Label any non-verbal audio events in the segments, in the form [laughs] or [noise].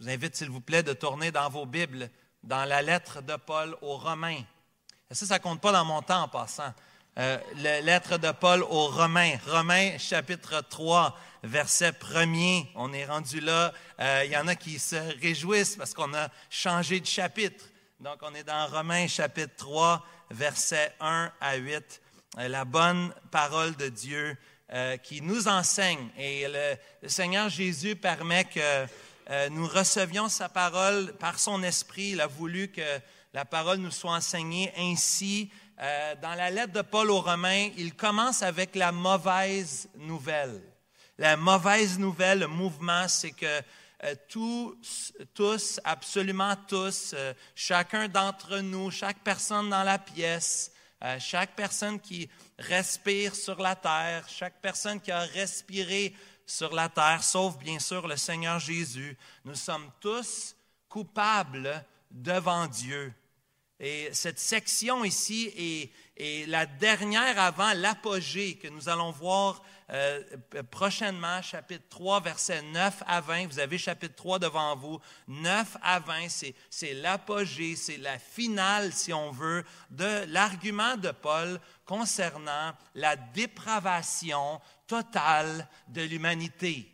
Je vous invite, s'il vous plaît, de tourner dans vos Bibles, dans la lettre de Paul aux Romains. Ça, ça ne compte pas dans mon temps en passant? Euh, la lettre de Paul aux Romains. Romains, chapitre 3, verset 1er. On est rendu là. Euh, il y en a qui se réjouissent parce qu'on a changé de chapitre. Donc, on est dans Romains, chapitre 3, verset 1 à 8. Euh, la bonne parole de Dieu qui nous enseigne. Et le Seigneur Jésus permet que euh, nous recevions sa parole par son esprit. Il a voulu que la parole nous soit enseignée ainsi. Euh, dans la lettre de Paul aux Romains, il commence avec la mauvaise nouvelle. La mauvaise nouvelle, le mouvement, c'est que euh, tous, tous, absolument tous, chacun d'entre nous, chaque personne dans la pièce, chaque personne qui respire sur la terre, chaque personne qui a respiré sur la terre, sauf bien sûr le Seigneur Jésus. Nous sommes tous coupables devant Dieu. Et cette section ici est, la dernière avant l'apogée que nous allons voir euh, prochainement, chapitre 3, versets 9 à 20. Vous avez chapitre 3 devant vous. 9 à 20, c'est l'apogée, c'est la finale, si on veut, de l'argument de Paul concernant la dépravation totale de l'humanité.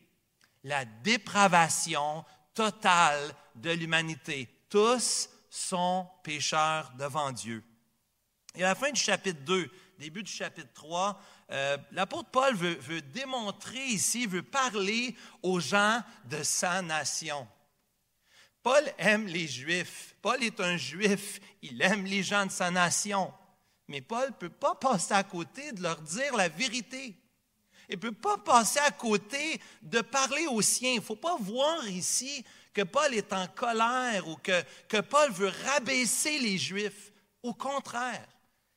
La dépravation totale de l'humanité. Tous sont pécheurs devant Dieu. Et à la fin du chapitre 2, début du chapitre 3, euh, l'apôtre Paul veut, veut, démontrer ici, veut parler aux gens de sa nation. Paul aime les Juifs. Paul est un Juif. Il aime les gens de sa nation. Mais Paul ne peut pas passer à côté de leur dire la vérité. Il ne peut pas passer à côté de parler aux siens. Il ne faut pas voir ici que Paul est en colère ou que, que Paul veut rabaisser les Juifs. Au contraire,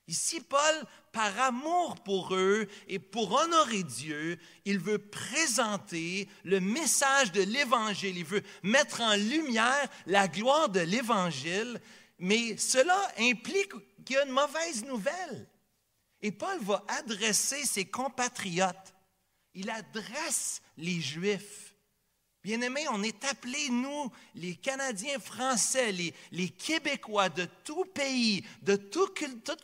ici, Paul, par amour pour eux et pour honorer Dieu, il veut présenter le message de l'Évangile. Il veut mettre en lumière la gloire de l'Évangile, mais cela implique qu'il y a une mauvaise nouvelle. Et Paul va adresser ses compatriotes il adresse les Juifs. Bien-aimés, on est appelés, nous, les Canadiens français, les, Québécois de tout pays, de toute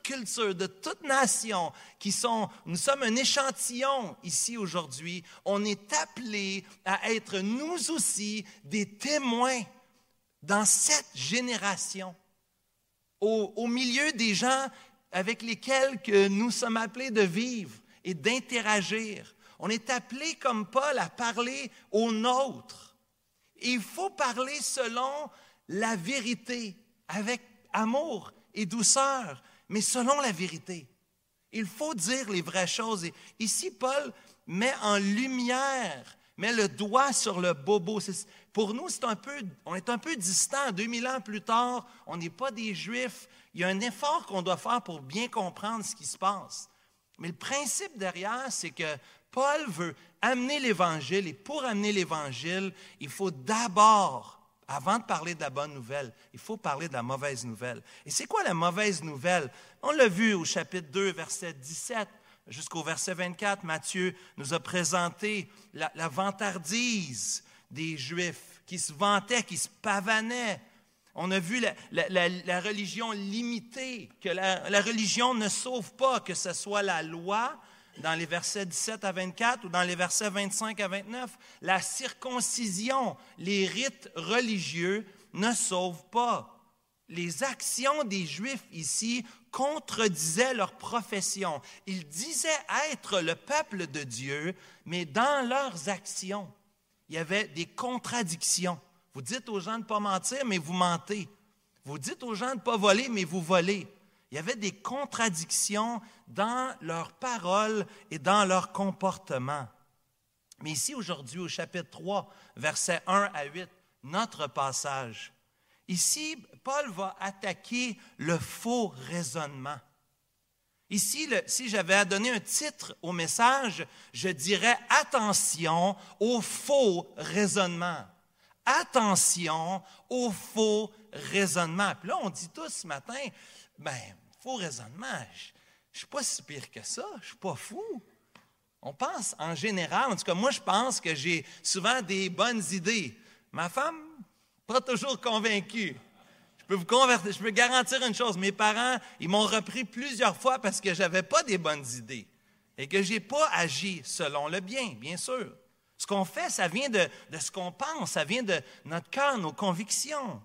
culture, de toute nation, qui sont, nous sommes un échantillon ici aujourd'hui. On est appelés à être nous aussi des témoins dans cette génération, au, milieu des gens avec lesquels que nous sommes appelés de vivre et d'interagir. On est appelé comme Paul à parler aux nôtres. il faut parler selon la vérité, avec amour et douceur, mais selon la vérité. Il faut dire les vraies choses. Et ici, Paul met en lumière, met le doigt sur le bobo. Pour nous, c'est un peu, on est un peu distant. 2000 ans plus tard, on n'est pas des Juifs. Il y a un effort qu'on doit faire pour bien comprendre ce qui se passe. Mais le principe derrière, c'est que Paul veut amener l'Évangile et pour amener l'Évangile, il faut d'abord, avant de parler de la bonne nouvelle, il faut parler de la mauvaise nouvelle. Et c'est quoi la mauvaise nouvelle? On l'a vu au chapitre 2, verset 17 jusqu'au verset 24. Matthieu nous a présenté la, vantardise des Juifs qui se vantaient, qui se pavanaient. On a vu la, religion limitée, que la, religion ne sauve pas, que ce soit la loi, dans les versets 17 à 24 ou dans les versets 25 à 29, la circoncision, les rites religieux ne sauvent pas. Les actions des Juifs ici contredisaient leur profession. Ils disaient être le peuple de Dieu, mais dans leurs actions, il y avait des contradictions. Vous dites aux gens de ne pas mentir, mais vous mentez. Vous dites aux gens de ne pas voler, mais vous volez. Il y avait des contradictions dans leurs paroles et dans leur comportement. Mais ici, aujourd'hui, au chapitre 3, versets 1 à 8, notre passage, ici, Paul va attaquer le faux raisonnement. Ici, si j'avais à donner un titre au message, je dirais attention au faux raisonnement. Attention au faux raisonnement. Puis là, on dit tous ce matin, ben, faux raisonnement. Je ne suis pas si pire que ça. Je ne suis pas fou. On pense en général, en tout cas, moi, je pense que j'ai souvent des bonnes idées. Ma femme, Pas toujours convaincu. Je peux vous convertir, je peux garantir une chose. Mes parents, ils m'ont repris plusieurs fois parce que j'avais pas des bonnes idées et que j'ai pas agi selon le bien, bien sûr. Ce qu'on fait, ça vient de, de ce qu'on pense, ça vient de notre cœur, nos convictions.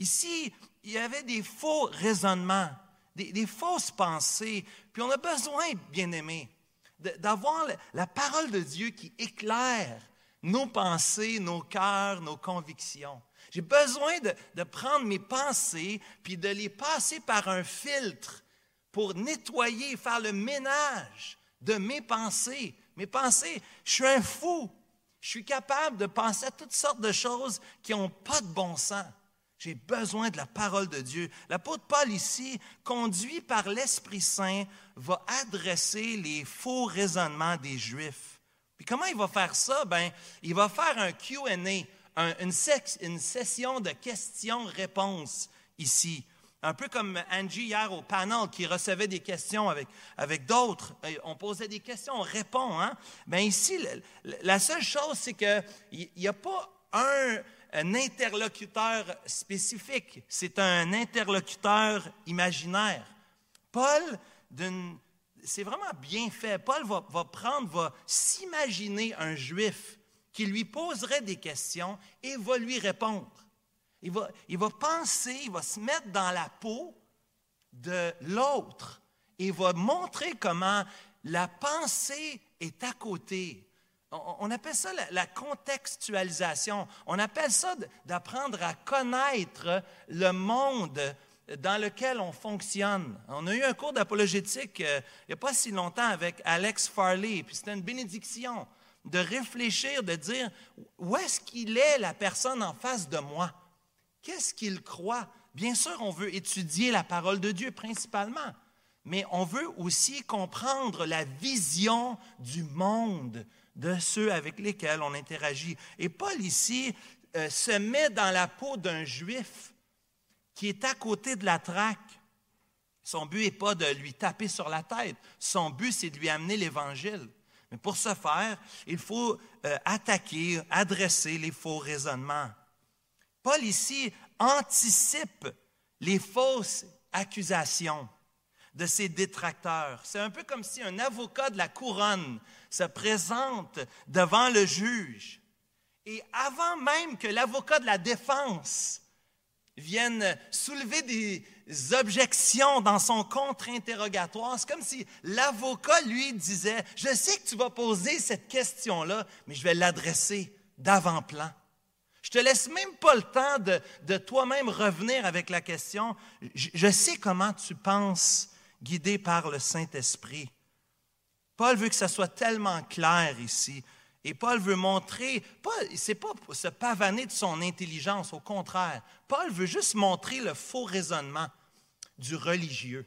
Ici, il y avait des faux raisonnements, des, fausses pensées, puis on a besoin, bien aimé, d'avoir la parole de Dieu qui éclaire nos pensées, nos cœurs, nos convictions. J'ai besoin de, de, prendre mes pensées puis de les passer par un filtre pour nettoyer, faire le ménage de mes pensées. Mes pensées, je suis un fou. Je suis capable de penser à toutes sortes de choses qui n'ont pas de bon sens. J'ai besoin de la parole de Dieu. L'apôtre Paul ici, conduit par l'Esprit Saint, va adresser les faux raisonnements des Juifs. Puis comment il va faire ça? Ben, il va faire un Q&A, une, une session de questions-réponses ici. Un peu comme Angie hier au panel qui recevait des questions avec, d'autres. On posait des questions, on répond. Hein? Ben ici, la seule chose, c'est qu'il n'y a pas un, un interlocuteur spécifique, c'est un interlocuteur imaginaire. Paul, c'est vraiment bien fait. Paul va, prendre, va s'imaginer un juif qui lui poserait des questions et va lui répondre. Il va, il va penser, il va se mettre dans la peau de l'autre et va montrer comment la pensée est à côté, on appelle ça la, contextualisation. On appelle ça d'apprendre à connaître le monde dans lequel on fonctionne. On a eu un cours d'apologétique euh, il n'y a pas si longtemps avec Alex Farley, puis c'était une bénédiction de réfléchir, de dire où est-ce qu'il est la personne en face de moi? Qu'est-ce qu'il croit? Bien sûr, on veut étudier la parole de Dieu principalement, mais on veut aussi comprendre la vision du monde de ceux avec lesquels on interagit. Et Paul ici euh, se met dans la peau d'un juif qui est à côté de la traque. Son but n'est pas de lui taper sur la tête, son but c'est de lui amener l'Évangile. Mais pour ce faire, il faut euh, attaquer, adresser les faux raisonnements. Paul ici anticipe les fausses accusations de ses détracteurs. C'est un peu comme si un avocat de la couronne se présente devant le juge et avant même que l'avocat de la défense vienne soulever des objections dans son contre-interrogatoire, c'est comme si l'avocat lui disait, je sais que tu vas poser cette question-là, mais je vais l'adresser d'avant-plan. Je te laisse même pas le temps de, toi-même revenir avec la question. Je sais comment tu penses guidé par le Saint-Esprit. Paul veut que ça soit tellement clair ici. Et Paul veut montrer, ce n'est pas se pavaner de son intelligence, au contraire. Paul veut juste montrer le faux raisonnement du religieux,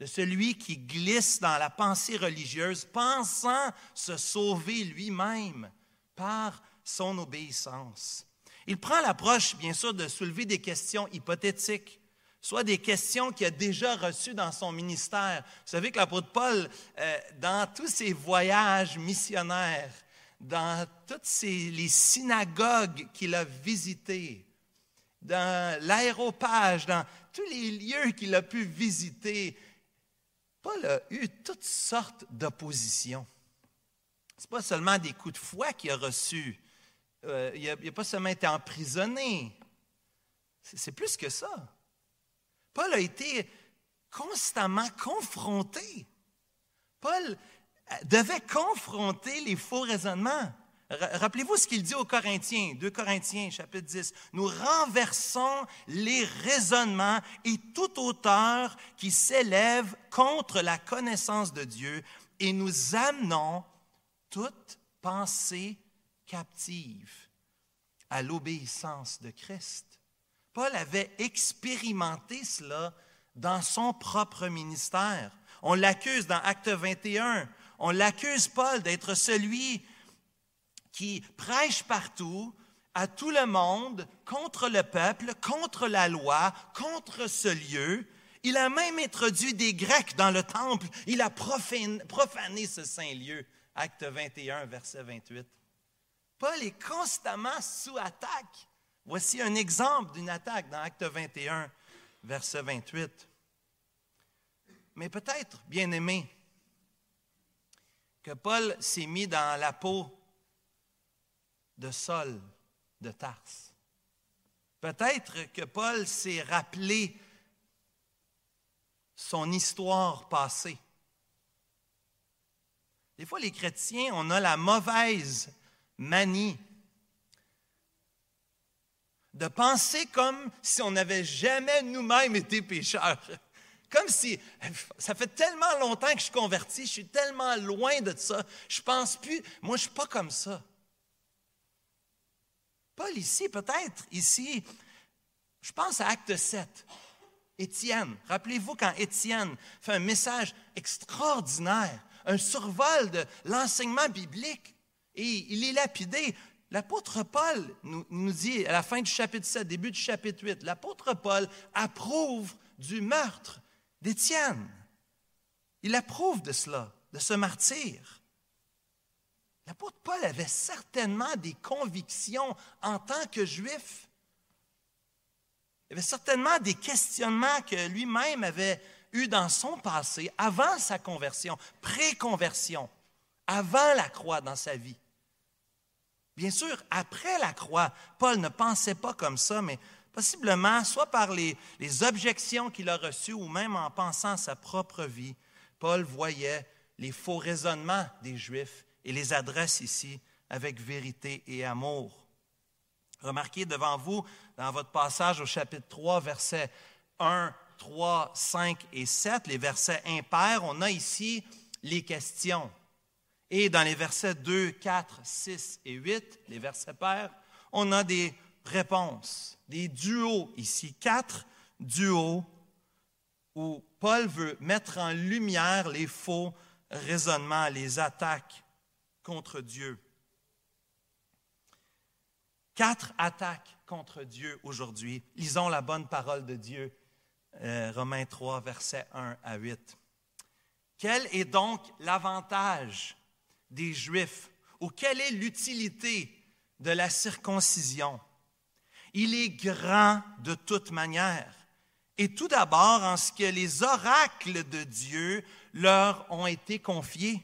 de celui qui glisse dans la pensée religieuse, pensant se sauver lui-même par son obéissance. Il prend l'approche, bien sûr, de soulever des questions hypothétiques soit des questions qu'il a déjà reçues dans son ministère. Vous savez que l'apôtre Paul, euh, dans tous ses voyages missionnaires, dans toutes les synagogues qu'il a visitées, dans l'aéropage, dans tous les lieux qu'il a pu visiter, Paul a eu toutes sortes d'oppositions. Ce n'est pas seulement des coups de foi qu'il a reçus. Euh, il n'a pas seulement été emprisonné. C'est plus que ça. Paul a été constamment confronté. Paul euh, devait confronter les faux raisonnements. Rappelez-vous ce qu'il dit aux Corinthiens, 2 Corinthiens, chapitre 10. Nous renversons les raisonnements et toute hauteur qui s'élève contre la connaissance de Dieu et nous amenons toute pensée captive à l'obéissance de Christ. Paul avait expérimenté cela dans son propre ministère. On l'accuse dans Acte 21. On l'accuse, Paul, d'être celui qui prêche partout, à tout le monde, contre le peuple, contre la loi, contre ce lieu. Il a même introduit des Grecs dans le temple. Il a profané, ce saint lieu. Acte 21, verset 28. Paul est constamment sous attaque Voici un exemple d'une attaque dans Acte 21, verset 28. Mais peut-être, bien aimé, que Paul s'est mis dans la peau de Saul de Tarse. Peut-être que Paul s'est rappelé son histoire passée. Des fois, les chrétiens, on a la mauvaise manie de penser comme si on n'avait jamais nous-mêmes été pécheurs. [laughs] Comme si, ça fait tellement longtemps que je suis converti, je suis tellement loin de ça, je pense plus, moi je suis pas comme ça. Paul ici, peut-être ici, je pense à Acte 7. Étienne, rappelez-vous quand Étienne fait un message extraordinaire, un survol de l'enseignement biblique, et il est lapidé. L'apôtre Paul nous, dit à la fin du chapitre 7, début du chapitre 8, l'apôtre Paul approuve du meurtre d'Étienne. Il approuve de cela, de ce martyr. L'apôtre Paul avait certainement des convictions en tant que juif. Il avait certainement des questionnements que lui-même avait eus dans son passé, avant sa conversion, pré-conversion, avant la croix dans sa vie. Bien sûr, après la croix, Paul ne pensait pas comme ça, mais Possiblement, soit par les, objections qu'il a reçues ou même en pensant à sa propre vie, Paul voyait les faux raisonnements des Juifs et les adresse ici avec vérité et amour. Remarquez devant vous, dans votre passage au chapitre 3, versets 1, 3, 5 et 7, les versets impairs, on a ici les questions. Et dans les versets 2, 4, 6 et 8, les versets pairs, on a des réponses, des duos ici, quatre duos où Paul veut mettre en lumière les faux raisonnements, les attaques contre Dieu. Quatre attaques contre Dieu aujourd'hui. Lisons la bonne parole de Dieu, euh, Romains 3, versets 1 à 8. Quel est donc l'avantage des Juifs ou quelle est l'utilité de la circoncision? Il est grand de toute manière. Et tout d'abord en ce que les oracles de Dieu leur ont été confiés.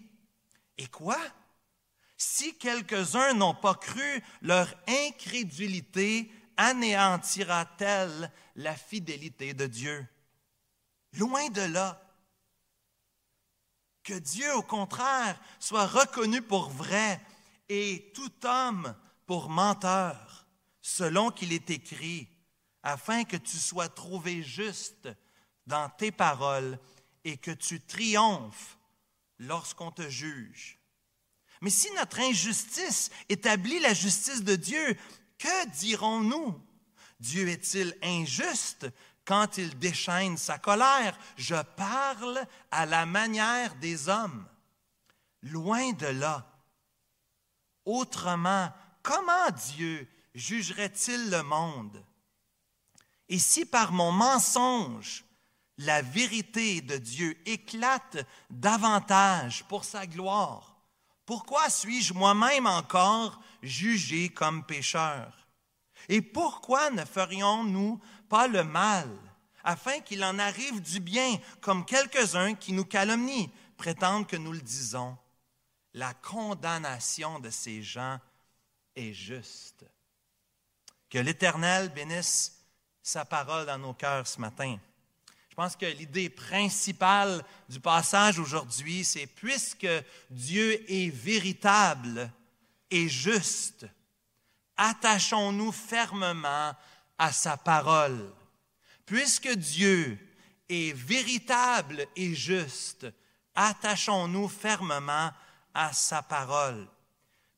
Et quoi? Si quelques-uns n'ont pas cru, leur incrédulité anéantira-t-elle la fidélité de Dieu? Loin de là. Que Dieu, au contraire, soit reconnu pour vrai et tout homme pour menteur selon qu'il est écrit, afin que tu sois trouvé juste dans tes paroles et que tu triomphes lorsqu'on te juge. Mais si notre injustice établit la justice de Dieu, que dirons-nous? Dieu est-il injuste quand il déchaîne sa colère? Je parle à la manière des hommes. Loin de là. Autrement, comment Dieu jugerait-il le monde? Et si par mon mensonge, la vérité de Dieu éclate davantage pour sa gloire, pourquoi suis-je moi-même encore jugé comme pécheur? Et pourquoi ne ferions-nous pas le mal, afin qu'il en arrive du bien, comme quelques-uns qui nous calomnient, prétendent que nous le disons? La condamnation de ces gens est juste. Que l'Éternel bénisse sa parole dans nos cœurs ce matin. Je pense que l'idée principale du passage aujourd'hui, c'est puisque Dieu est véritable et juste, attachons-nous fermement à sa parole. Puisque Dieu est véritable et juste, attachons-nous fermement à sa parole.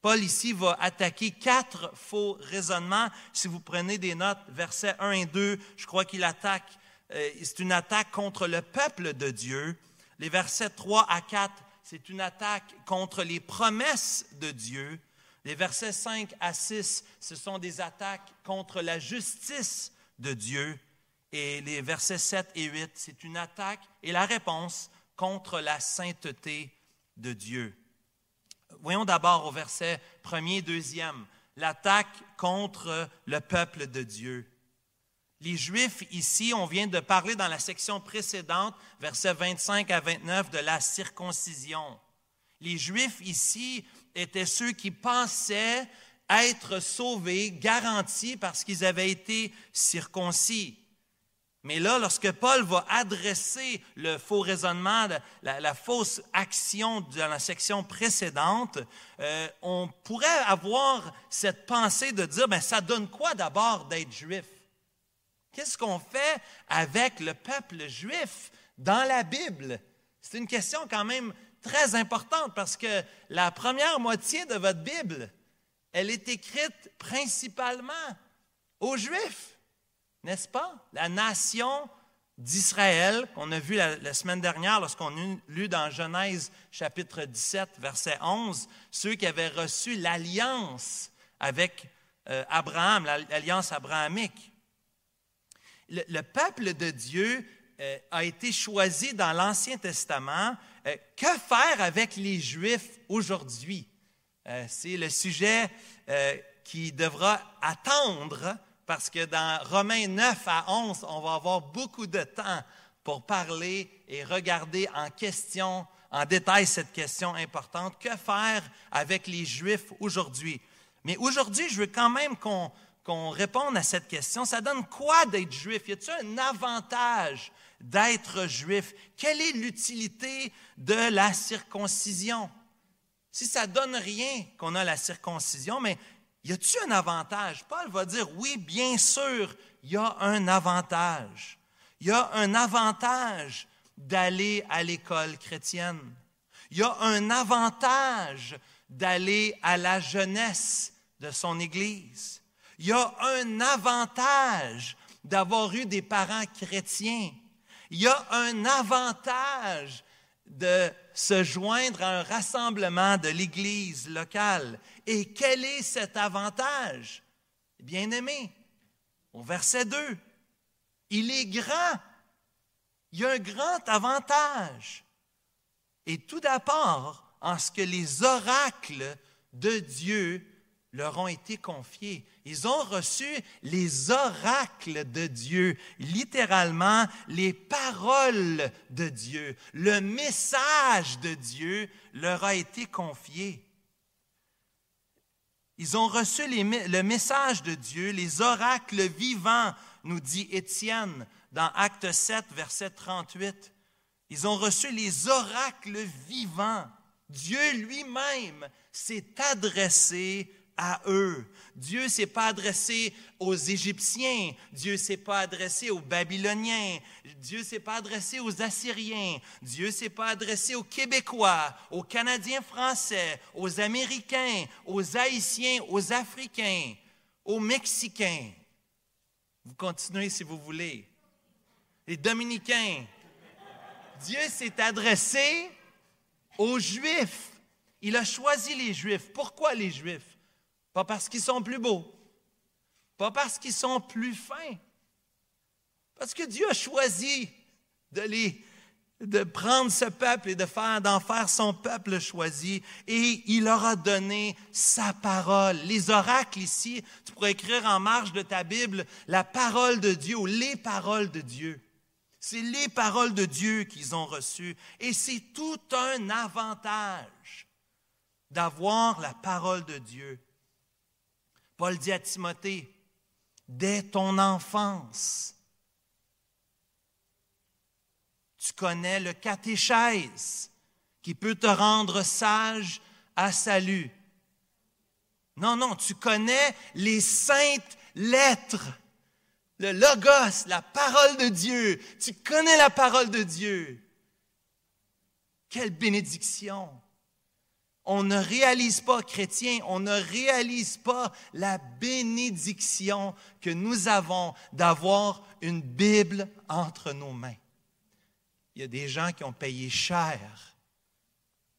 Paul ici va attaquer quatre faux raisonnements. Si vous prenez des notes, versets 1 et 2, je crois qu'il attaque, euh, c'est une attaque contre le peuple de Dieu. Les versets 3 à 4, c'est une attaque contre les promesses de Dieu. Les versets 5 à 6, ce sont des attaques contre la justice de Dieu. Et les versets 7 et 8, c'est une attaque et la réponse contre la sainteté de Dieu. Voyons d'abord au verset premier, deuxième, l'attaque contre le peuple de Dieu. Les Juifs, ici, on vient de parler dans la section précédente, versets 25 à 29, de la circoncision. Les Juifs, ici, étaient ceux qui pensaient être sauvés, garantis parce qu'ils avaient été circoncis. Mais là, lorsque Paul va adresser le faux raisonnement, la, fausse action de la section précédente, euh, on pourrait avoir cette pensée de dire, ben, ça donne quoi d'abord d'être juif? Qu'est-ce qu'on fait avec le peuple juif dans la Bible? C'est une question quand même très importante parce que la première moitié de votre Bible, elle est écrite principalement aux Juifs, n'est-ce pas? La nation d'Israël, qu'on a vu la, semaine dernière lorsqu'on a lu dans Genèse chapitre 17, verset 11, ceux qui avaient reçu l'alliance avec euh, Abraham, l'alliance abrahamique. Le, peuple de Dieu euh, a été choisi dans l'Ancien Testament. Euh, que faire avec les Juifs aujourd'hui? Euh, c'est le sujet qui devra attendre parce que dans Romains 9 à 11, on va avoir beaucoup de temps pour parler et regarder en question, en détail cette question importante. Que faire avec les Juifs aujourd'hui? Mais aujourd'hui, je veux quand même qu'on réponde à cette question. Ça donne quoi d'être juif? Y a-t-il un avantage d'être juif? Quelle est l'utilité de la circoncision? si ça donne rien qu'on a la circoncision, mais y a-t-il un avantage? Paul va dire oui, bien sûr, il y a un avantage. Il y a un avantage d'aller à l'école chrétienne. Il y a un avantage d'aller à la jeunesse de son Église. Il y a un avantage d'avoir eu des parents chrétiens. Il y a un avantage de se joindre à un rassemblement de l'Église locale. Et quel est cet avantage? Bien aimé, au verset 2, il est grand. Il y a un grand avantage. Et tout d'abord, en ce que les oracles de Dieu leur ont été confiés. Ils ont reçu les oracles de Dieu, littéralement les paroles de Dieu. Le message de Dieu leur a été confié. Ils ont reçu le message de Dieu, les oracles vivants, nous dit Étienne dans Acte 7, verset 38. Ils ont reçu les oracles vivants. Dieu lui-même s'est adressé à eux. Dieu ne s'est pas adressé aux Égyptiens, Dieu ne s'est pas adressé aux Babyloniens, Dieu ne s'est pas adressé aux Assyriens, Dieu ne s'est pas adressé aux Québécois, aux Canadiens français, aux Américains, aux Haïtiens, aux Africains, aux Mexicains. Vous continuez si vous voulez. Les Dominicains. Dieu s'est adressé aux Juifs. Il a choisi les Juifs. Pourquoi les Juifs? Pas parce qu'ils sont plus beaux. Pas parce qu'ils sont plus fins. Parce que Dieu a choisi de de prendre ce peuple et de faire d'en faire son peuple choisi et il leur a donné sa parole. Les oracles ici, tu pourrais écrire en marge de ta Bible la parole de Dieu ou les paroles de Dieu. C'est les paroles de Dieu qu'ils ont reçues et c'est tout un avantage d'avoir la parole de Dieu. Paul dit à Timothée, dès ton enfance, tu connais le catéchèse qui peut te rendre sage à salut. Non, non, tu connais les saintes lettres, le logos, la parole de Dieu. Tu connais la parole de Dieu. Quelle bénédiction on ne réalise pas, chrétien, on ne réalise pas la bénédiction que nous avons d'avoir une Bible entre nos mains. Il y a des gens qui ont payé cher,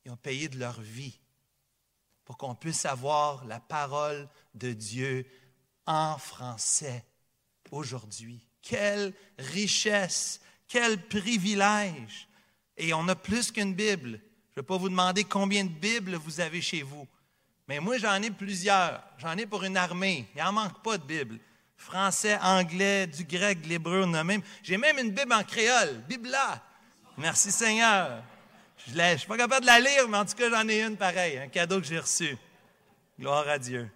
ils ont payé de leur vie pour qu'on puisse avoir la parole de Dieu en français aujourd'hui. Quelle richesse, quel privilège. Et on a plus qu'une Bible. Je ne vais pas vous demander combien de Bibles vous avez chez vous, Mais moi, j'en ai plusieurs. J'en ai pour une armée. Il n'en manque pas de Bible. Français, anglais, du grec, de l'hébreu, on a même. J'ai même une Bible en créole, Bibla. Merci Seigneur. Je ne suis pas capable de la lire, mais en tout cas, j'en ai une pareille, un cadeau que j'ai reçu. Gloire à Dieu.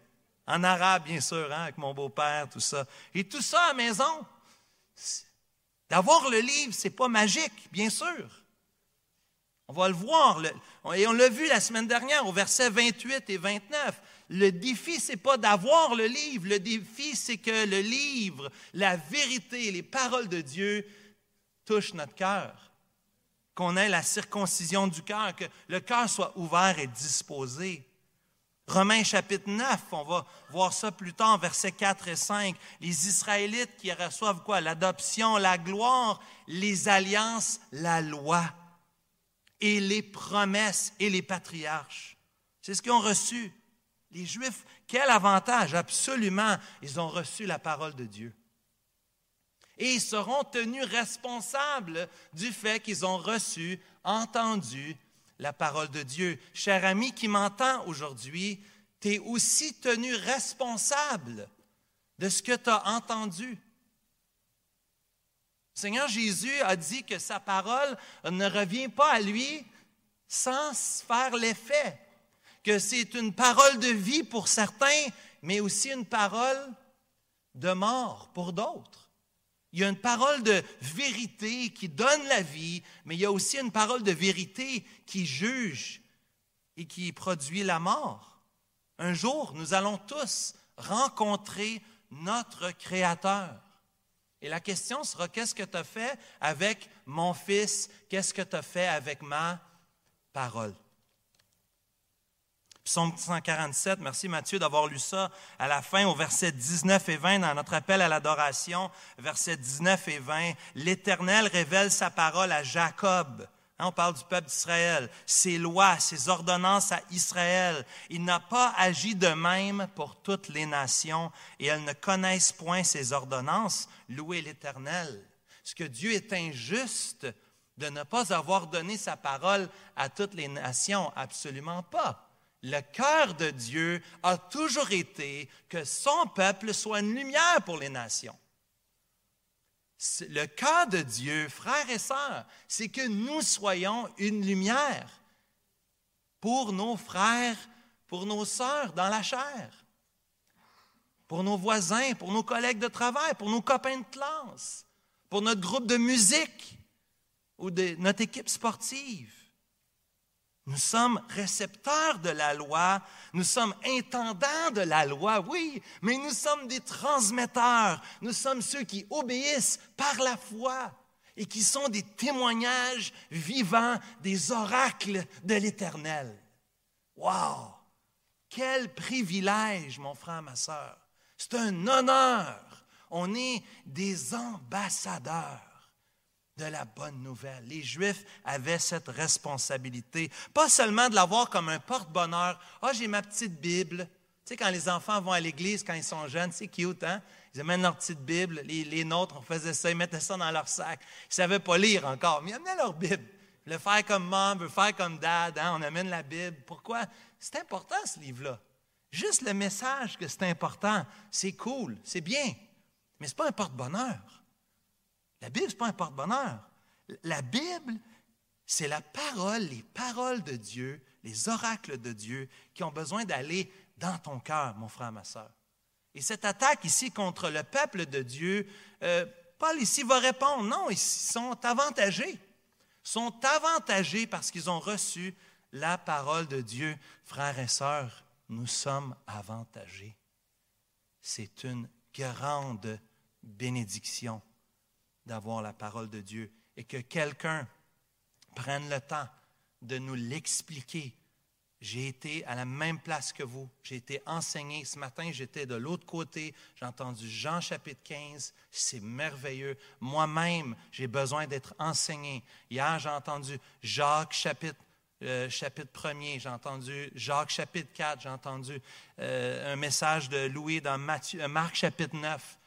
En arabe, bien sûr, hein, avec mon beau-père, tout ça. Et tout ça à maison. D'avoir le livre, c'est pas magique, bien sûr. On va le voir. et on l'a vu la semaine dernière au verset 28 et 29. Le défi, c'est pas d'avoir le livre. Le défi, c'est que le livre, la vérité, les paroles de Dieu touchent notre cœur. Qu'on ait la circoncision du cœur, que le cœur soit ouvert et disposé. Romains chapitre 9, on va voir ça plus tard, versets 4 et 5. Les Israélites qui reçoivent quoi? L'adoption, la gloire, les alliances, la loi et les promesses et les patriarches. C'est ce qu'ils ont reçu. Les Juifs, quel avantage, absolument, ils ont reçu la parole de Dieu. Et ils seront tenus responsables du fait qu'ils ont reçu, entendu la parole de Dieu. Cher ami qui m'entend aujourd'hui, tu es aussi tenu responsable de ce que tu as entendu. Seigneur Jésus a dit que sa parole ne revient pas à lui sans faire l'effet, que c'est une parole de vie pour certains, mais aussi une parole de mort pour d'autres. Il y a une parole de vérité qui donne la vie, mais il y a aussi une parole de vérité qui juge et qui produit la mort. Un jour, nous allons tous rencontrer notre Créateur. Et la question sera, qu'est-ce que tu as fait avec mon fils? Qu'est-ce que tu as fait avec ma parole? Psaume 147, merci Mathieu d'avoir lu ça à la fin au verset 19 et 20 dans notre appel à l'adoration, verset 19 et 20. L'Éternel révèle sa parole à Jacob. Hein, on parle du peuple d'Israël, ses lois, ses ordonnances à Israël. Il n'a pas agi de même pour toutes les nations et elles ne connaissent point ses ordonnances. Louez l'Éternel. Ce que Dieu est injuste de ne pas avoir donné sa parole à toutes les nations? Absolument pas le cœur de Dieu a toujours été que son peuple soit une lumière pour les nations. Le cœur de Dieu, frères et sœurs, c'est que nous soyons une lumière pour nos frères, pour nos sœurs dans la chair, pour nos voisins, pour nos collègues de travail, pour nos copains de classe, pour notre groupe de musique ou de notre équipe sportive. Nous sommes récepteurs de la loi, nous sommes intendants de la loi, oui, mais nous sommes des transmetteurs, nous sommes ceux qui obéissent par la foi et qui sont des témoignages vivants des oracles de l'Éternel. Wow! Quel privilège, mon frère, ma sœur. C'est un honneur. On est des ambassadeurs de la bonne nouvelle. Les Juifs avaient cette responsabilité, pas seulement de l'avoir comme un porte-bonheur. Ah, j'ai ma petite Bible. Tu sais, quand les enfants vont à l'église, quand ils sont jeunes, c'est cute, hein? Ils amènent leur petite Bible. Les, nôtres, on faisait ça, ils mettaient ça dans leur sac. Ils ne savaient pas lire encore, mais ils amenaient leur Bible. Le faire comme maman, le faire comme dad, hein? on amène la Bible. Pourquoi? C'est important, ce livre-là. Juste le message que c'est important, c'est cool, c'est bien, mais ce n'est pas un porte-bonheur. La Bible, ce n'est pas un porte-bonheur. La Bible, c'est la parole, les paroles de Dieu, les oracles de Dieu qui ont besoin d'aller dans ton cœur, mon frère, ma soeur. Et cette attaque ici contre le peuple de Dieu, euh, Paul ici va répondre, non, ils sont avantagés. sont avantagés parce qu'ils ont reçu la parole de Dieu. Frères et sœurs, nous sommes avantagés. C'est une grande bénédiction d'avoir la parole de Dieu et que quelqu'un prenne le temps de nous l'expliquer. J'ai été à la même place que vous. J'ai été enseigné. Ce matin, j'étais de l'autre côté. J'ai entendu Jean chapitre 15. C'est merveilleux. Moi-même, j'ai besoin d'être enseigné. Hier, j'ai entendu Jacques chapitre, euh, chapitre 1er. J'ai entendu Jacques chapitre 4. J'ai entendu euh, un message de Louis dans Matthieu, Marc chapitre 9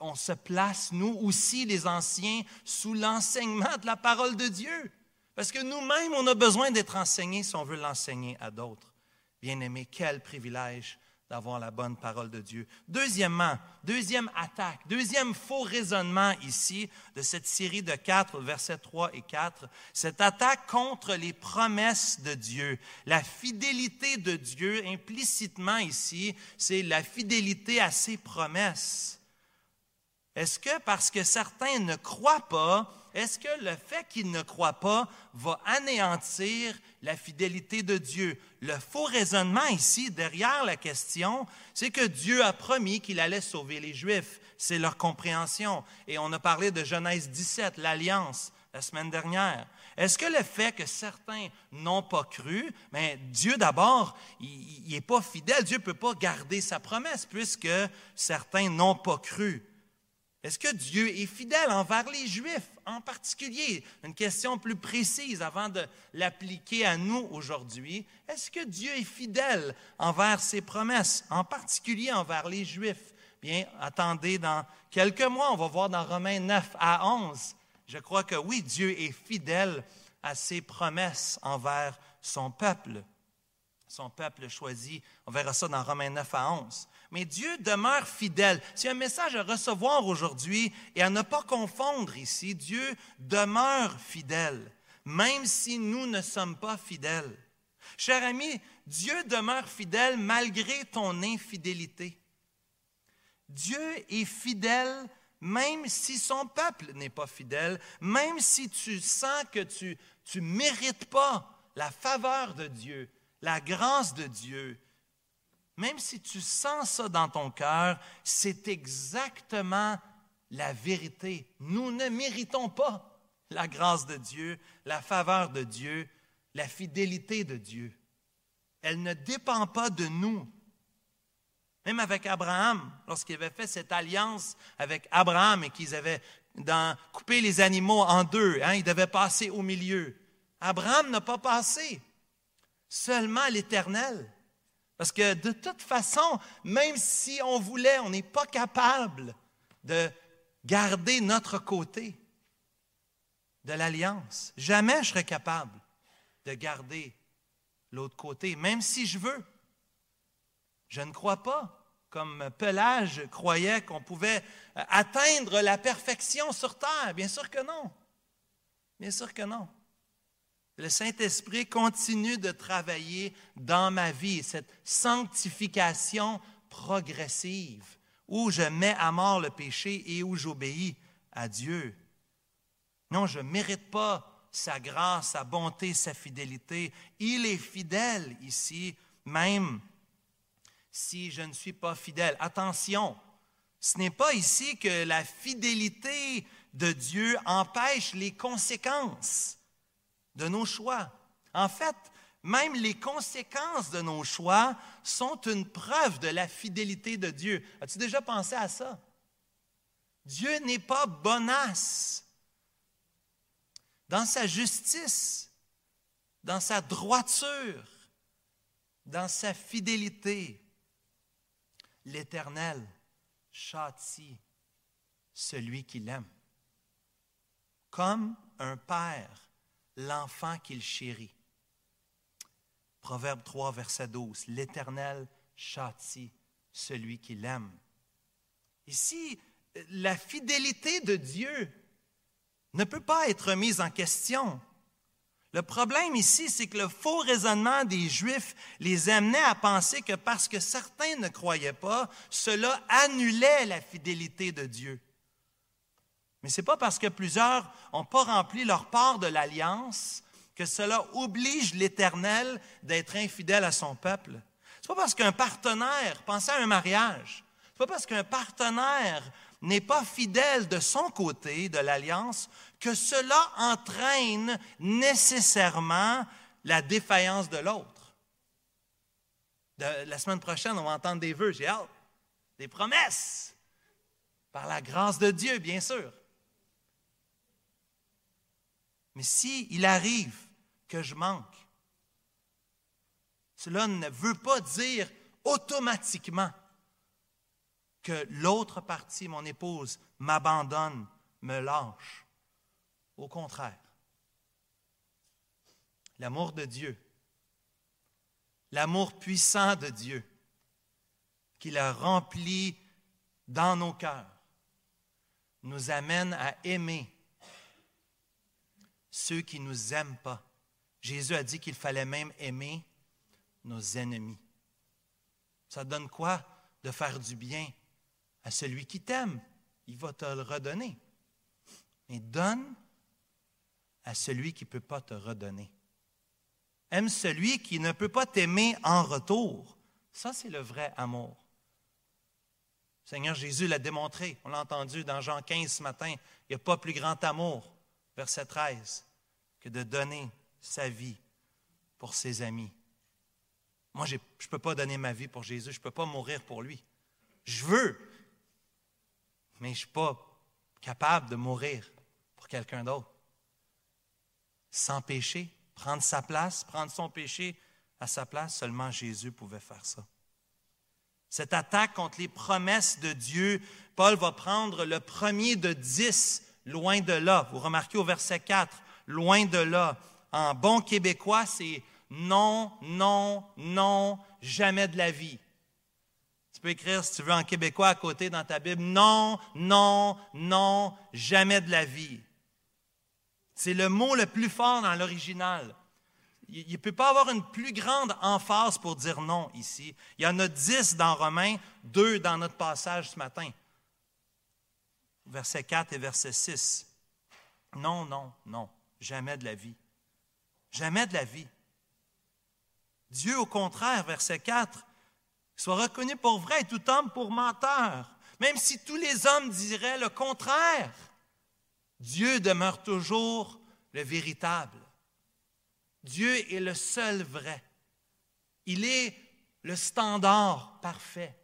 on se place, nous aussi, les anciens, sous l'enseignement de la parole de Dieu. Parce que nous-mêmes, on a besoin d'être enseignés si on veut l'enseigner à d'autres. Bien-aimé, quel privilège d'avoir la bonne parole de Dieu. Deuxièmement, deuxième attaque, deuxième faux raisonnement ici de cette série de quatre, versets 3 et 4, cette attaque contre les promesses de Dieu. La fidélité de Dieu, implicitement ici, c'est la fidélité à ses promesses. Est-ce que parce que certains ne croient pas, est-ce que le fait qu'ils ne croient pas va anéantir la fidélité de Dieu? Le faux raisonnement ici, derrière la question, c'est que Dieu a promis qu'il allait sauver les Juifs. C'est leur compréhension. Et on a parlé de Genèse 17, l'alliance, la semaine dernière. Est-ce que le fait que certains n'ont pas cru, mais Dieu d'abord, il n'est pas fidèle, Dieu ne peut pas garder sa promesse puisque certains n'ont pas cru. Est-ce que Dieu est fidèle envers les Juifs en particulier? Une question plus précise avant de l'appliquer à nous aujourd'hui. Est-ce que Dieu est fidèle envers ses promesses, en particulier envers les Juifs? Bien, attendez, dans quelques mois, on va voir dans Romains 9 à 11. Je crois que oui, Dieu est fidèle à ses promesses envers son peuple, son peuple choisi. On verra ça dans Romains 9 à 11 mais Dieu demeure fidèle. C'est un message à recevoir aujourd'hui et à ne pas confondre ici. Dieu demeure fidèle, même si nous ne sommes pas fidèles. Cher ami, Dieu demeure fidèle malgré ton infidélité. Dieu est fidèle même si son peuple n'est pas fidèle, même si tu sens que tu ne mérites pas la faveur de Dieu, la grâce de Dieu, même si tu sens ça dans ton cœur, c'est exactement la vérité. Nous ne méritons pas la grâce de Dieu, la faveur de Dieu, la fidélité de Dieu. Elle ne dépend pas de nous. Même avec Abraham, lorsqu'il avait fait cette alliance avec Abraham et qu'ils avaient coupé les animaux en deux, hein, il devait passer au milieu. Abraham n'a pas passé, seulement l'Éternel. Parce que de toute façon, même si on voulait, on n'est pas capable de garder notre côté de l'alliance. Jamais je serais capable de garder l'autre côté, même si je veux. Je ne crois pas, comme Pelage croyait qu'on pouvait atteindre la perfection sur terre. Bien sûr que non. Bien sûr que non. Le Saint-Esprit continue de travailler dans ma vie, cette sanctification progressive, où je mets à mort le péché et où j'obéis à Dieu. Non, je ne mérite pas sa grâce, sa bonté, sa fidélité. Il est fidèle ici, même si je ne suis pas fidèle. Attention, ce n'est pas ici que la fidélité de Dieu empêche les conséquences de nos choix. En fait, même les conséquences de nos choix sont une preuve de la fidélité de Dieu. As-tu déjà pensé à ça? Dieu n'est pas bonasse. Dans sa justice, dans sa droiture, dans sa fidélité, l'Éternel châtie celui qui l'aime. Comme un père l'enfant qu'il chérit. Proverbe 3, verset 12. L'Éternel châtie celui qui l'aime. Ici, la fidélité de Dieu ne peut pas être mise en question. Le problème ici, c'est que le faux raisonnement des Juifs les amenait à penser que parce que certains ne croyaient pas, cela annulait la fidélité de Dieu. Mais ce n'est pas parce que plusieurs n'ont pas rempli leur part de l'alliance que cela oblige l'Éternel d'être infidèle à son peuple. Ce n'est pas parce qu'un partenaire, pensez à un mariage, ce n'est pas parce qu'un partenaire n'est pas fidèle de son côté de l'alliance que cela entraîne nécessairement la défaillance de l'autre. la semaine prochaine, on va entendre des vœux, des promesses, par la grâce de Dieu, bien sûr. Mais s'il il arrive que je manque, cela ne veut pas dire automatiquement que l'autre partie, mon épouse, m'abandonne, me lâche. Au contraire, l'amour de Dieu, l'amour puissant de Dieu qu'il a rempli dans nos cœurs nous amène à aimer ceux qui ne nous aiment pas. Jésus a dit qu'il fallait même aimer nos ennemis. Ça donne quoi de faire du bien à celui qui t'aime? Il va te le redonner. Mais donne à celui qui ne peut pas te redonner. Aime celui qui ne peut pas t'aimer en retour. Ça, c'est le vrai amour. Seigneur Jésus l'a démontré. On l'a entendu dans Jean 15 ce matin. Il n'y a pas plus grand amour, verset 13, que de donner sa vie pour ses amis. Moi, je ne peux pas donner ma vie pour Jésus. Je ne peux pas mourir pour lui. Je veux, mais je ne suis pas capable de mourir pour quelqu'un d'autre. Sans péché, prendre sa place, prendre son péché à sa place, seulement Jésus pouvait faire ça. Cette attaque contre les promesses de Dieu, Paul va prendre le premier de dix, loin de là. Vous remarquez au verset 4, loin de là. En bon québécois, c'est non, non, non, jamais de la vie. Tu peux écrire, si tu veux, en québécois à côté dans ta Bible, non, non, non, jamais de la vie. C'est le mot le plus fort dans l'original. Il ne peut pas avoir une plus grande emphase pour dire non ici. Il y en a dix dans Romains, deux dans notre passage ce matin. Verset 4 et verset 6. Non, non, non, jamais de la vie. Jamais de la vie. Dieu, au contraire, verset 4, soit reconnu pour vrai et tout homme pour menteur. Même si tous les hommes diraient le contraire, Dieu demeure toujours le véritable. Dieu est le seul vrai. Il est le standard parfait.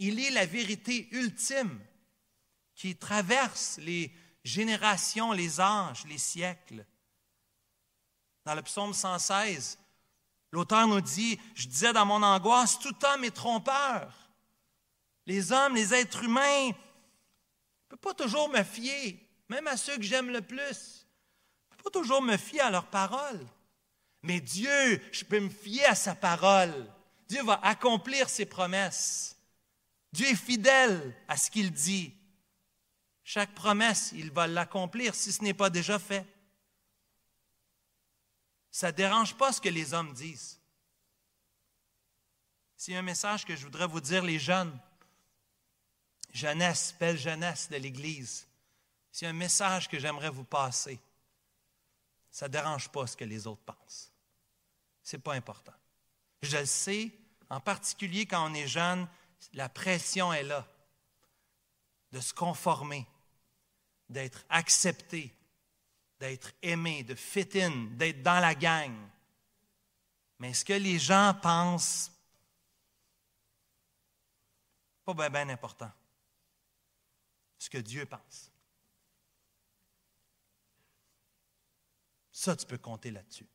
Il est la vérité ultime qui traverse les générations, les âges, les siècles. Dans le psaume 116, l'auteur nous dit, je disais dans mon angoisse, tout homme est trompeur. Les hommes, les êtres humains, je ne peux pas toujours me fier, même à ceux que j'aime le plus pas toujours me fier à leurs paroles. Mais Dieu, je peux me fier à sa parole. Dieu va accomplir ses promesses. Dieu est fidèle à ce qu'il dit. Chaque promesse, il va l'accomplir si ce n'est pas déjà fait. Ça ne dérange pas ce que les hommes disent. C'est un message que je voudrais vous dire, les jeunes. Jeunesse, belle jeunesse de l'Église. C'est un message que j'aimerais vous passer. Ça ne dérange pas ce que les autres pensent. Ce n'est pas important. Je le sais, en particulier quand on est jeune, la pression est là de se conformer, d'être accepté, d'être aimé, de fit in, d'être dans la gang. Mais ce que les gens pensent, pas bien ben important. Ce que Dieu pense? Ça, tu peux compter là-dessus.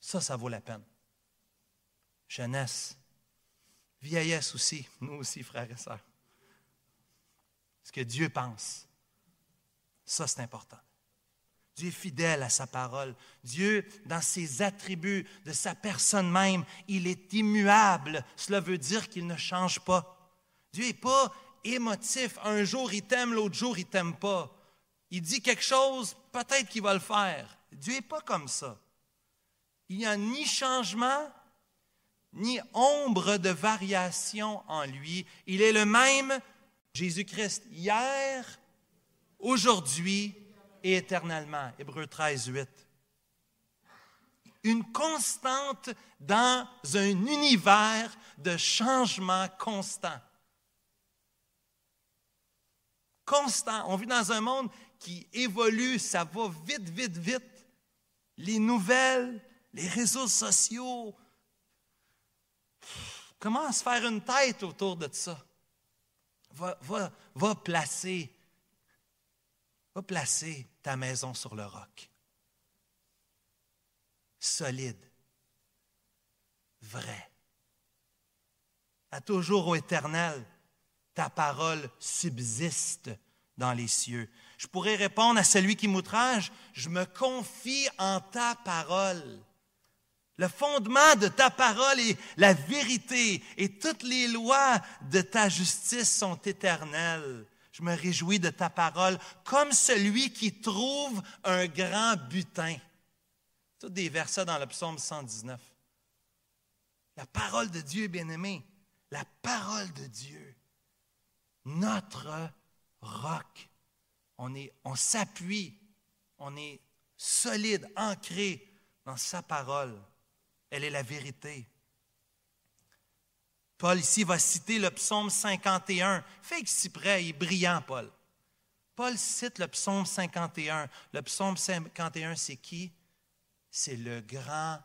Ça, ça vaut la peine. Jeunesse, vieillesse aussi, nous aussi, frères et sœurs. Ce que Dieu pense, ça, c'est important. Dieu est fidèle à sa parole. Dieu, dans ses attributs, de sa personne même, il est immuable. Cela veut dire qu'il ne change pas. Dieu n'est pas émotif. Un jour, il t'aime, l'autre jour, il ne t'aime pas il dit quelque chose, peut-être qu'il va le faire. Dieu n'est pas comme ça. Il n'y a ni changement, ni ombre de variation en lui. Il est le même Jésus-Christ hier, aujourd'hui et éternellement. Hébreu 13, 8. Une constante dans un univers de changement constant. Constant. On vit dans un monde qui évolue, ça va vite, vite, vite. Les nouvelles, les réseaux sociaux. Comment se faire une tête autour de ça? Va, placer, va placer ta maison sur le roc. Solide, vrai. À toujours au éternel, ta parole subsiste dans les cieux. Je pourrais répondre à celui qui m'outrage, je me confie en ta parole. Le fondement de ta parole est la vérité et toutes les lois de ta justice sont éternelles. Je me réjouis de ta parole comme celui qui trouve un grand butin. Tous des versets dans le psaume 119. La parole de Dieu, bien-aimé, la parole de Dieu, notre roc. On, on s'appuie, on est solide, ancré dans sa parole. Elle est la vérité. Paul ici va citer le psaume 51. Fait près, il est brillant, Paul. Paul cite le psaume 51. Le psaume 51, c'est qui? C'est le grand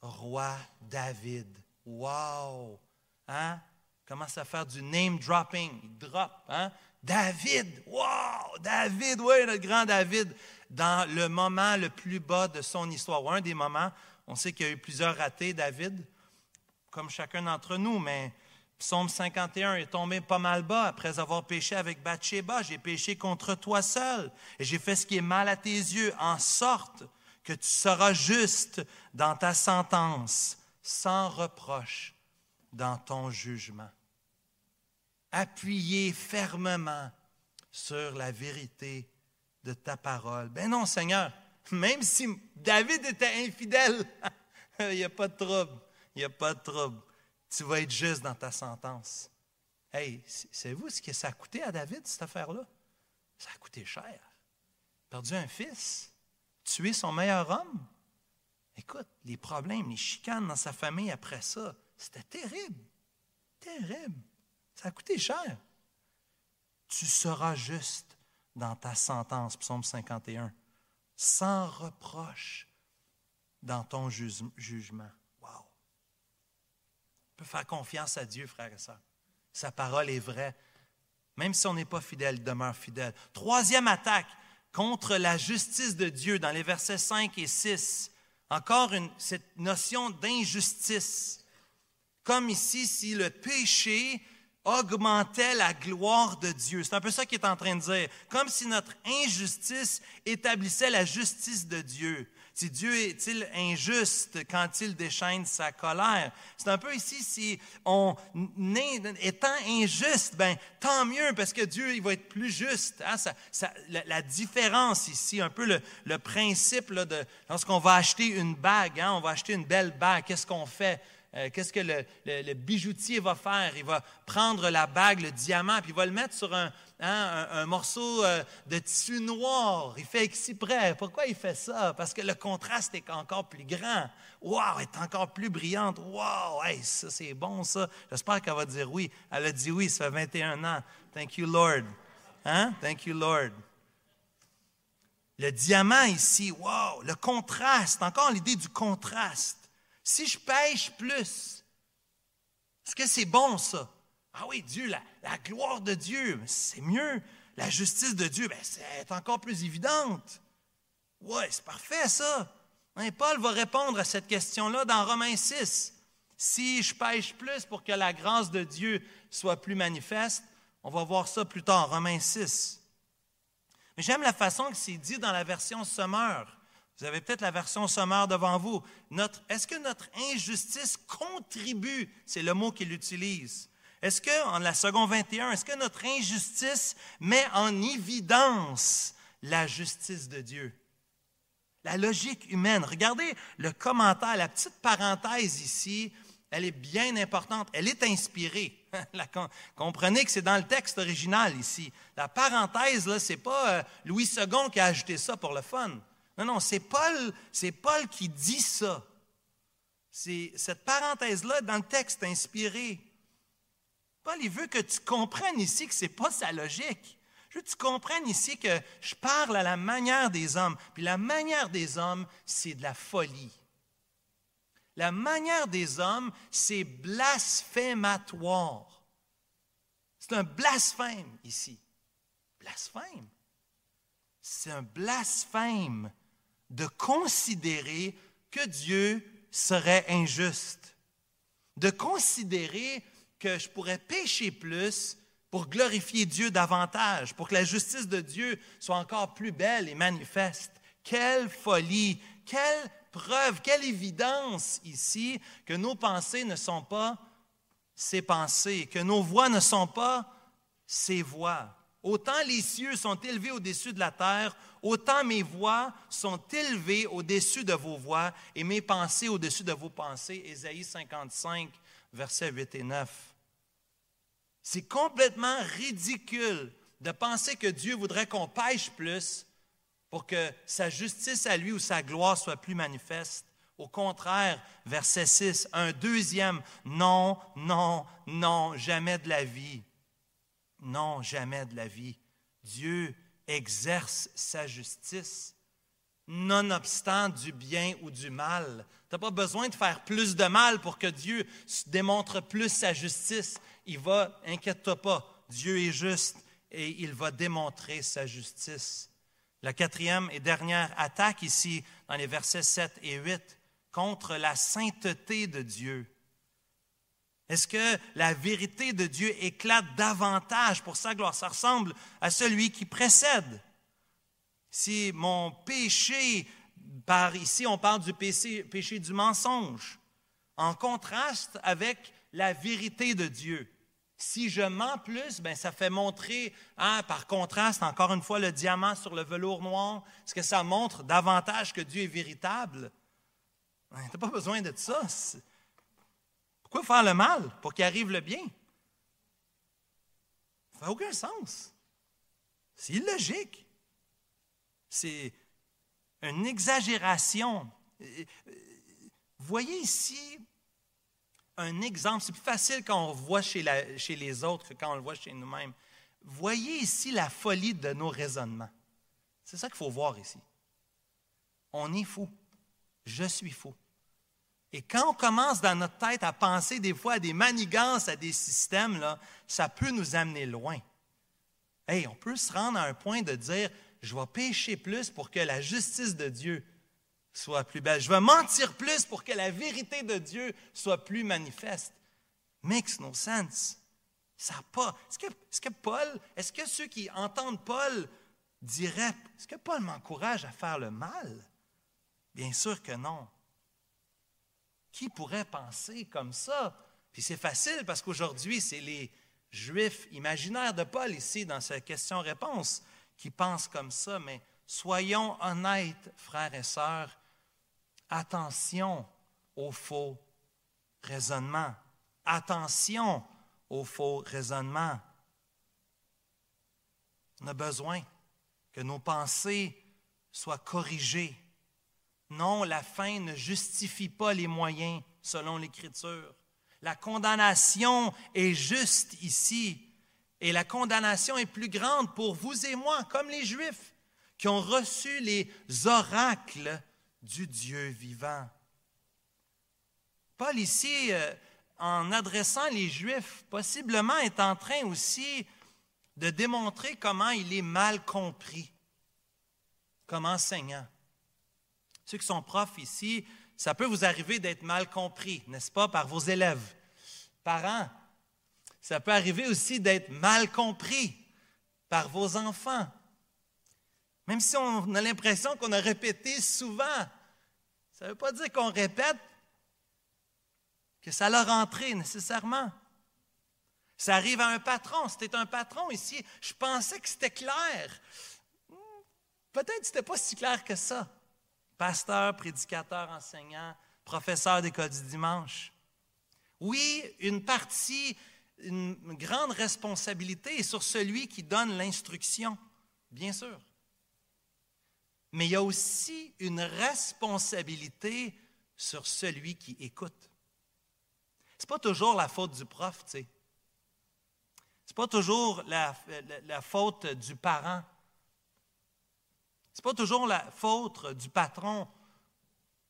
roi David. Wow! Hein? Commence à faire du name dropping. Il drop. Hein? David! Wow! David, oui, notre grand David. Dans le moment le plus bas de son histoire, ou un des moments, on sait qu'il y a eu plusieurs ratés, David, comme chacun d'entre nous, mais Psaume 51 est tombé pas mal bas après avoir péché avec Bathsheba. J'ai péché contre toi seul et j'ai fait ce qui est mal à tes yeux, en sorte que tu seras juste dans ta sentence, sans reproche dans ton jugement. Appuyé fermement sur la vérité de ta parole. Ben non, Seigneur, même si David était infidèle, [laughs] il n'y a pas de trouble. Il n'y a pas de trouble. Tu vas être juste dans ta sentence. Hey, savez-vous ce que ça a coûté à David, cette affaire-là? Ça a coûté cher. Perdu un fils, tué son meilleur homme. Écoute, les problèmes, les chicanes dans sa famille après ça, c'était terrible. Terrible. Ça a coûté cher. Tu seras juste dans ta sentence, psaume 51 sans reproche dans ton jugement. Wow! On peut faire confiance à Dieu, frère et sœurs. Sa parole est vraie. Même si on n'est pas fidèle, il demeure fidèle. Troisième attaque contre la justice de Dieu dans les versets 5 et 6. Encore une, cette notion d'injustice. Comme ici, si le péché augmentait la gloire de Dieu. C'est un peu ça qu'il est en train de dire. Comme si notre injustice établissait la justice de Dieu. Si Dieu est-il injuste quand il déchaîne sa colère? C'est un peu ici, si on étant injuste, ben tant mieux parce que Dieu il va être plus juste. Hein? la, différence ici, un peu le, principe de lorsqu'on va acheter une bague, hein? on va acheter une belle bague, qu'est-ce qu'on fait? Euh, qu'est-ce que le, bijoutier va faire? Il va prendre la bague, le diamant, puis il va le mettre sur un, hein, morceau euh, de tissu noir. Il fait exprès. Pourquoi il fait ça? Parce que le contraste est encore plus grand. Elle est encore plus brillante. Wow, ça c'est bon ça. J'espère qu'elle va dire oui. Elle a dit oui, ça fait 21 ans. Thank you, Lord. Hein? Thank you, Lord. Le diamant ici, wow, le contraste, encore l'idée du contraste. Si je pêche plus, est-ce que c'est bon ça? Ah oui, Dieu, la, gloire de Dieu, c'est mieux. La justice de Dieu, ben, c'est encore plus évidente. Oui, c'est parfait ça. Hein, Paul va répondre à cette question-là dans Romains 6. Si je pêche plus pour que la grâce de Dieu soit plus manifeste, on va voir ça plus tard, Romains 6. Mais j'aime la façon que c'est dit dans la version Sommeur. Vous avez peut-être la version sommaire devant vous. est-ce que notre injustice contribue, c'est le mot qu'il utilise, est-ce que, en la seconde 21, est-ce que notre injustice met en évidence la justice de Dieu? La logique humaine. Regardez le commentaire, la petite parenthèse ici, elle est bien importante. Elle est inspirée. [laughs] comprenez que c'est dans le texte original ici. La parenthèse, là, c'est pas euh, Louis II qui a ajouté ça pour le fun. Non, non, c'est Paul, c'est Paul qui dit ça. C'est cette parenthèse-là dans le texte inspiré. Paul, il veut que tu comprennes ici que ce n'est pas sa logique. Je veux que tu comprennes ici que je parle à la manière des hommes. Puis la manière des hommes, c'est de la folie. La manière des hommes, c'est blasphématoire. C'est un blasphème ici. Blasphème? C'est un blasphème de considérer que Dieu serait injuste, de considérer que je pourrais pécher plus pour glorifier Dieu davantage, pour que la justice de Dieu soit encore plus belle et manifeste. Quelle folie, quelle preuve, quelle évidence ici que nos pensées ne sont pas ses pensées, que nos voix ne sont pas ses voix. Autant les cieux sont élevés au-dessus de la terre, autant mes voix sont élevées au-dessus de vos voix et mes pensées au-dessus de vos pensées. Ésaïe 55, versets 8 et 9. C'est complètement ridicule de penser que Dieu voudrait qu'on pêche plus pour que sa justice à lui ou sa gloire soit plus manifeste. Au contraire, verset 6, un deuxième, non, non, non, jamais de la vie. Non, jamais de la vie. Dieu exerce sa justice, nonobstant du bien ou du mal. Tu n'as pas besoin de faire plus de mal pour que Dieu démontre plus sa justice. Il va, inquiète-toi pas, Dieu est juste et il va démontrer sa justice. La quatrième et dernière attaque ici, dans les versets 7 et 8, contre la sainteté de Dieu. Est-ce que la vérité de Dieu éclate davantage pour sa gloire? Ça ressemble à celui qui précède. Si mon péché, par ici on parle du péché, du mensonge, en contraste avec la vérité de Dieu. Si je mens plus, ben ça fait montrer, hein, par contraste, encore une fois, le diamant sur le velours noir. Est-ce que ça montre davantage que Dieu est véritable? Tu n'as pas besoin de ça. Pourquoi faire le mal? Pour qu'il arrive le bien? Ça n'a aucun sens. C'est illogique. C'est une exagération. Voyez ici un exemple. C'est plus facile quand on voit chez, chez les autres que quand on le voit chez nous-mêmes. Voyez ici la folie de nos raisonnements. C'est ça qu'il faut voir ici. On est fou. Je suis fou. Et quand on commence dans notre tête à penser des fois à des manigances, à des systèmes, là, ça peut nous amener loin. Hey, on peut se rendre à un point de dire, je vais pécher plus pour que la justice de Dieu soit plus belle. Je vais mentir plus pour que la vérité de Dieu soit plus manifeste. Makes no sense. Ça pas. Est-ce que, Paul, est-ce que ceux qui entendent Paul diraient, est-ce que Paul m'encourage à faire le mal? Bien sûr que non. Qui pourrait penser comme ça? Puis c'est facile parce qu'aujourd'hui, c'est les Juifs imaginaires de Paul ici dans cette question-réponse qui pensent comme ça, mais soyons honnêtes, frères et sœurs, attention aux faux raisonnements. Attention aux faux raisonnements. On a besoin que nos pensées soient corrigées non, la fin ne justifie pas les moyens selon l'Écriture. La condamnation est juste ici. Et la condamnation est plus grande pour vous et moi, comme les Juifs, qui ont reçu les oracles du Dieu vivant. Paul ici, euh, en adressant les Juifs, possiblement est en train aussi de démontrer comment il est mal compris comme enseignant. Ceux qui sont profs ici, ça peut vous arriver d'être mal compris, n'est-ce pas, par vos élèves? Parents, ça peut arriver aussi d'être mal compris par vos enfants. Même si on a l'impression qu'on a répété souvent, ça ne veut pas dire qu'on répète que ça l'a rentré nécessairement. Ça arrive à un patron. C'était un patron ici. Je pensais que c'était clair. Peut-être que ce n'était pas si clair que ça pasteur, prédicateur, enseignant, professeur d'école du dimanche. Oui, une partie, une grande responsabilité est sur celui qui donne l'instruction, bien sûr. Mais il y a aussi une responsabilité sur celui qui écoute. Ce n'est pas toujours la faute du prof, tu sais. Ce n'est pas toujours la, la faute du parent ce n'est pas toujours la faute du patron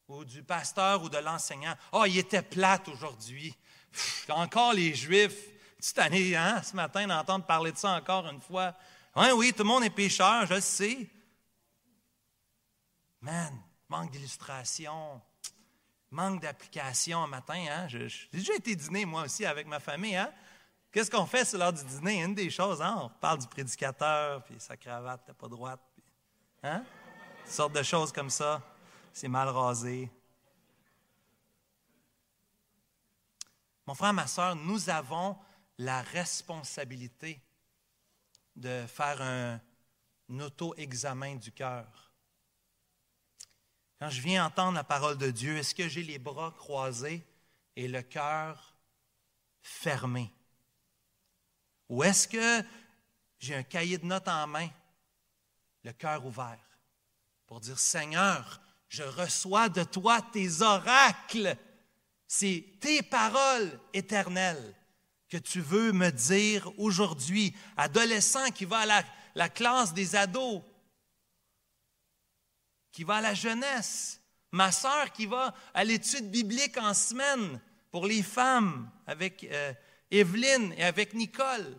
ou du pasteur ou de l'enseignant. Oh, il était plate aujourd'hui. Encore les Juifs. Cette année, hein, ce matin, d'entendre parler de ça encore une fois. Oui, oui, tout le monde est pécheur, je le sais. Man, manque d'illustration, manque d'application un matin. Hein? J'ai déjà été dîner, moi aussi, avec ma famille. Hein? Qu'est-ce qu'on fait l'heure du dîner? Une des choses, hein? on parle du prédicateur, puis sa cravate n'est pas droite. Hein? Toutes sortes de choses comme ça. c'est mal rasé. Mon frère, ma soeur, nous avons la responsabilité de faire un, auto-examen du cœur. Quand je viens entendre la parole de Dieu, est-ce que j'ai les bras croisés et le cœur fermé? Ou est-ce que j'ai un cahier de notes en main, le cœur ouvert, pour dire, Seigneur, je reçois de toi tes oracles, c'est tes paroles éternelles que tu veux me dire aujourd'hui, adolescent qui va à la, la classe des ados, qui va à la jeunesse, ma sœur qui va à l'étude biblique en semaine pour les femmes avec euh, Evelyne et avec Nicole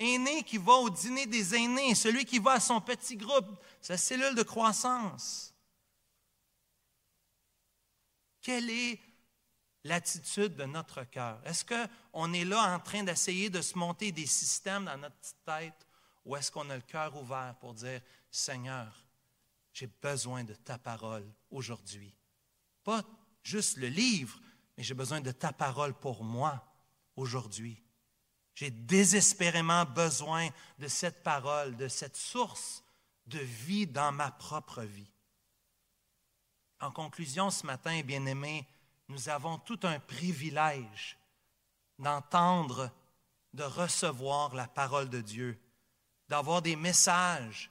aîné qui va au dîner des aînés, celui qui va à son petit groupe, sa cellule de croissance. Quelle est l'attitude de notre cœur? Est-ce qu'on est là en train d'essayer de se monter des systèmes dans notre petite tête ou est-ce qu'on a le cœur ouvert pour dire, Seigneur, j'ai besoin de ta parole aujourd'hui? Pas juste le livre, mais j'ai besoin de ta parole pour moi aujourd'hui. J'ai désespérément besoin de cette parole, de cette source de vie dans ma propre vie. En conclusion, ce matin, bien-aimés, nous avons tout un privilège d'entendre, de recevoir la parole de Dieu, d'avoir des messages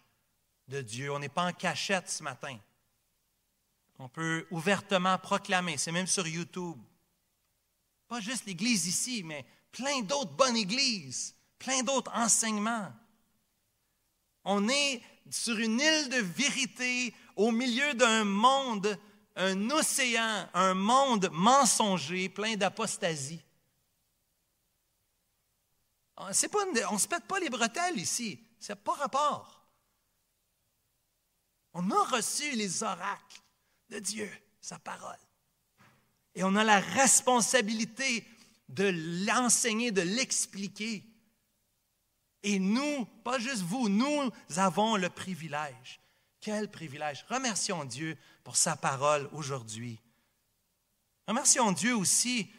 de Dieu. On n'est pas en cachette ce matin. On peut ouvertement proclamer, c'est même sur YouTube. Pas juste l'Église ici, mais plein d'autres bonnes églises, plein d'autres enseignements. On est sur une île de vérité au milieu d'un monde, un océan, un monde mensonger, plein d'apostasie. on ne se pète pas les bretelles ici. C'est pas rapport. On a reçu les oracles de Dieu, sa parole. Et on a la responsabilité de l'enseigner, de l'expliquer. Et nous, pas juste vous, nous avons le privilège. Quel privilège. Remercions Dieu pour sa parole aujourd'hui. Remercions Dieu aussi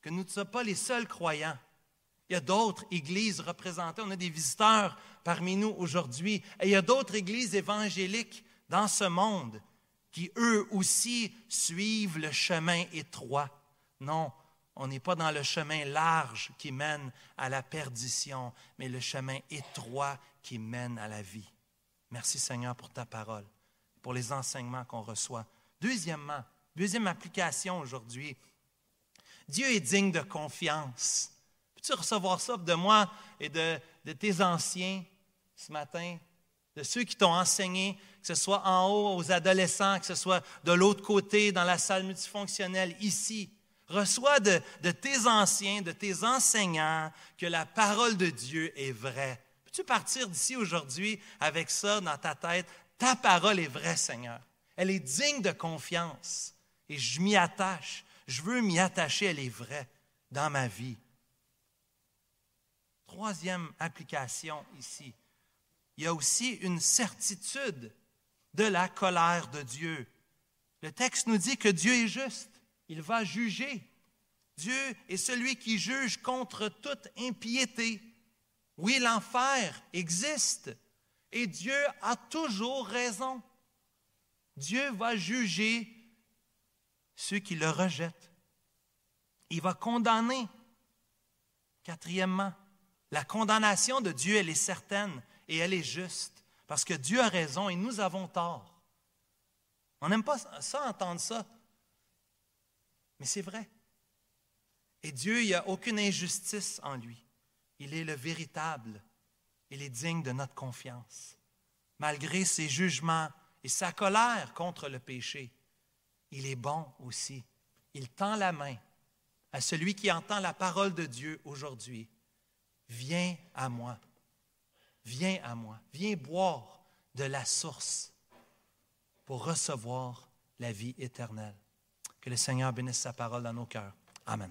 que nous ne sommes pas les seuls croyants. Il y a d'autres églises représentées. On a des visiteurs parmi nous aujourd'hui. Et il y a d'autres églises évangéliques dans ce monde qui, eux aussi, suivent le chemin étroit. Non, on n'est pas dans le chemin large qui mène à la perdition, mais le chemin étroit qui mène à la vie. Merci Seigneur pour ta parole, pour les enseignements qu'on reçoit. Deuxièmement, deuxième application aujourd'hui, Dieu est digne de confiance. Peux-tu recevoir ça de moi et de, de tes anciens ce matin, de ceux qui t'ont enseigné, que ce soit en haut aux adolescents, que ce soit de l'autre côté dans la salle multifonctionnelle ici? Reçois de, tes anciens, de tes enseignants, que la parole de Dieu est vraie. Peux-tu partir d'ici aujourd'hui avec ça dans ta tête? Ta parole est vraie, Seigneur. Elle est digne de confiance. Et je m'y attache. Je veux m'y attacher. Elle est vraie dans ma vie. Troisième application ici. Il y a aussi une certitude de la colère de Dieu. Le texte nous dit que Dieu est juste il va juger. Dieu est celui qui juge contre toute impiété. Oui, l'enfer existe et Dieu a toujours raison. Dieu va juger ceux qui le rejettent. Il va condamner. Quatrièmement, la condamnation de Dieu, elle est certaine et elle est juste, parce que Dieu a raison et nous avons tort. On n'aime pas ça, entendre ça. Mais c'est vrai. Et Dieu, il n'y a aucune injustice en lui. Il est le véritable. Il est digne de notre confiance. Malgré ses jugements et sa colère contre le péché, il est bon aussi. Il tend la main à celui qui entend la parole de Dieu aujourd'hui. Viens à moi. Viens à moi. Viens boire de la source pour recevoir la vie éternelle. Que le Seigneur bénisse sa parole dans nos cœurs. Amen.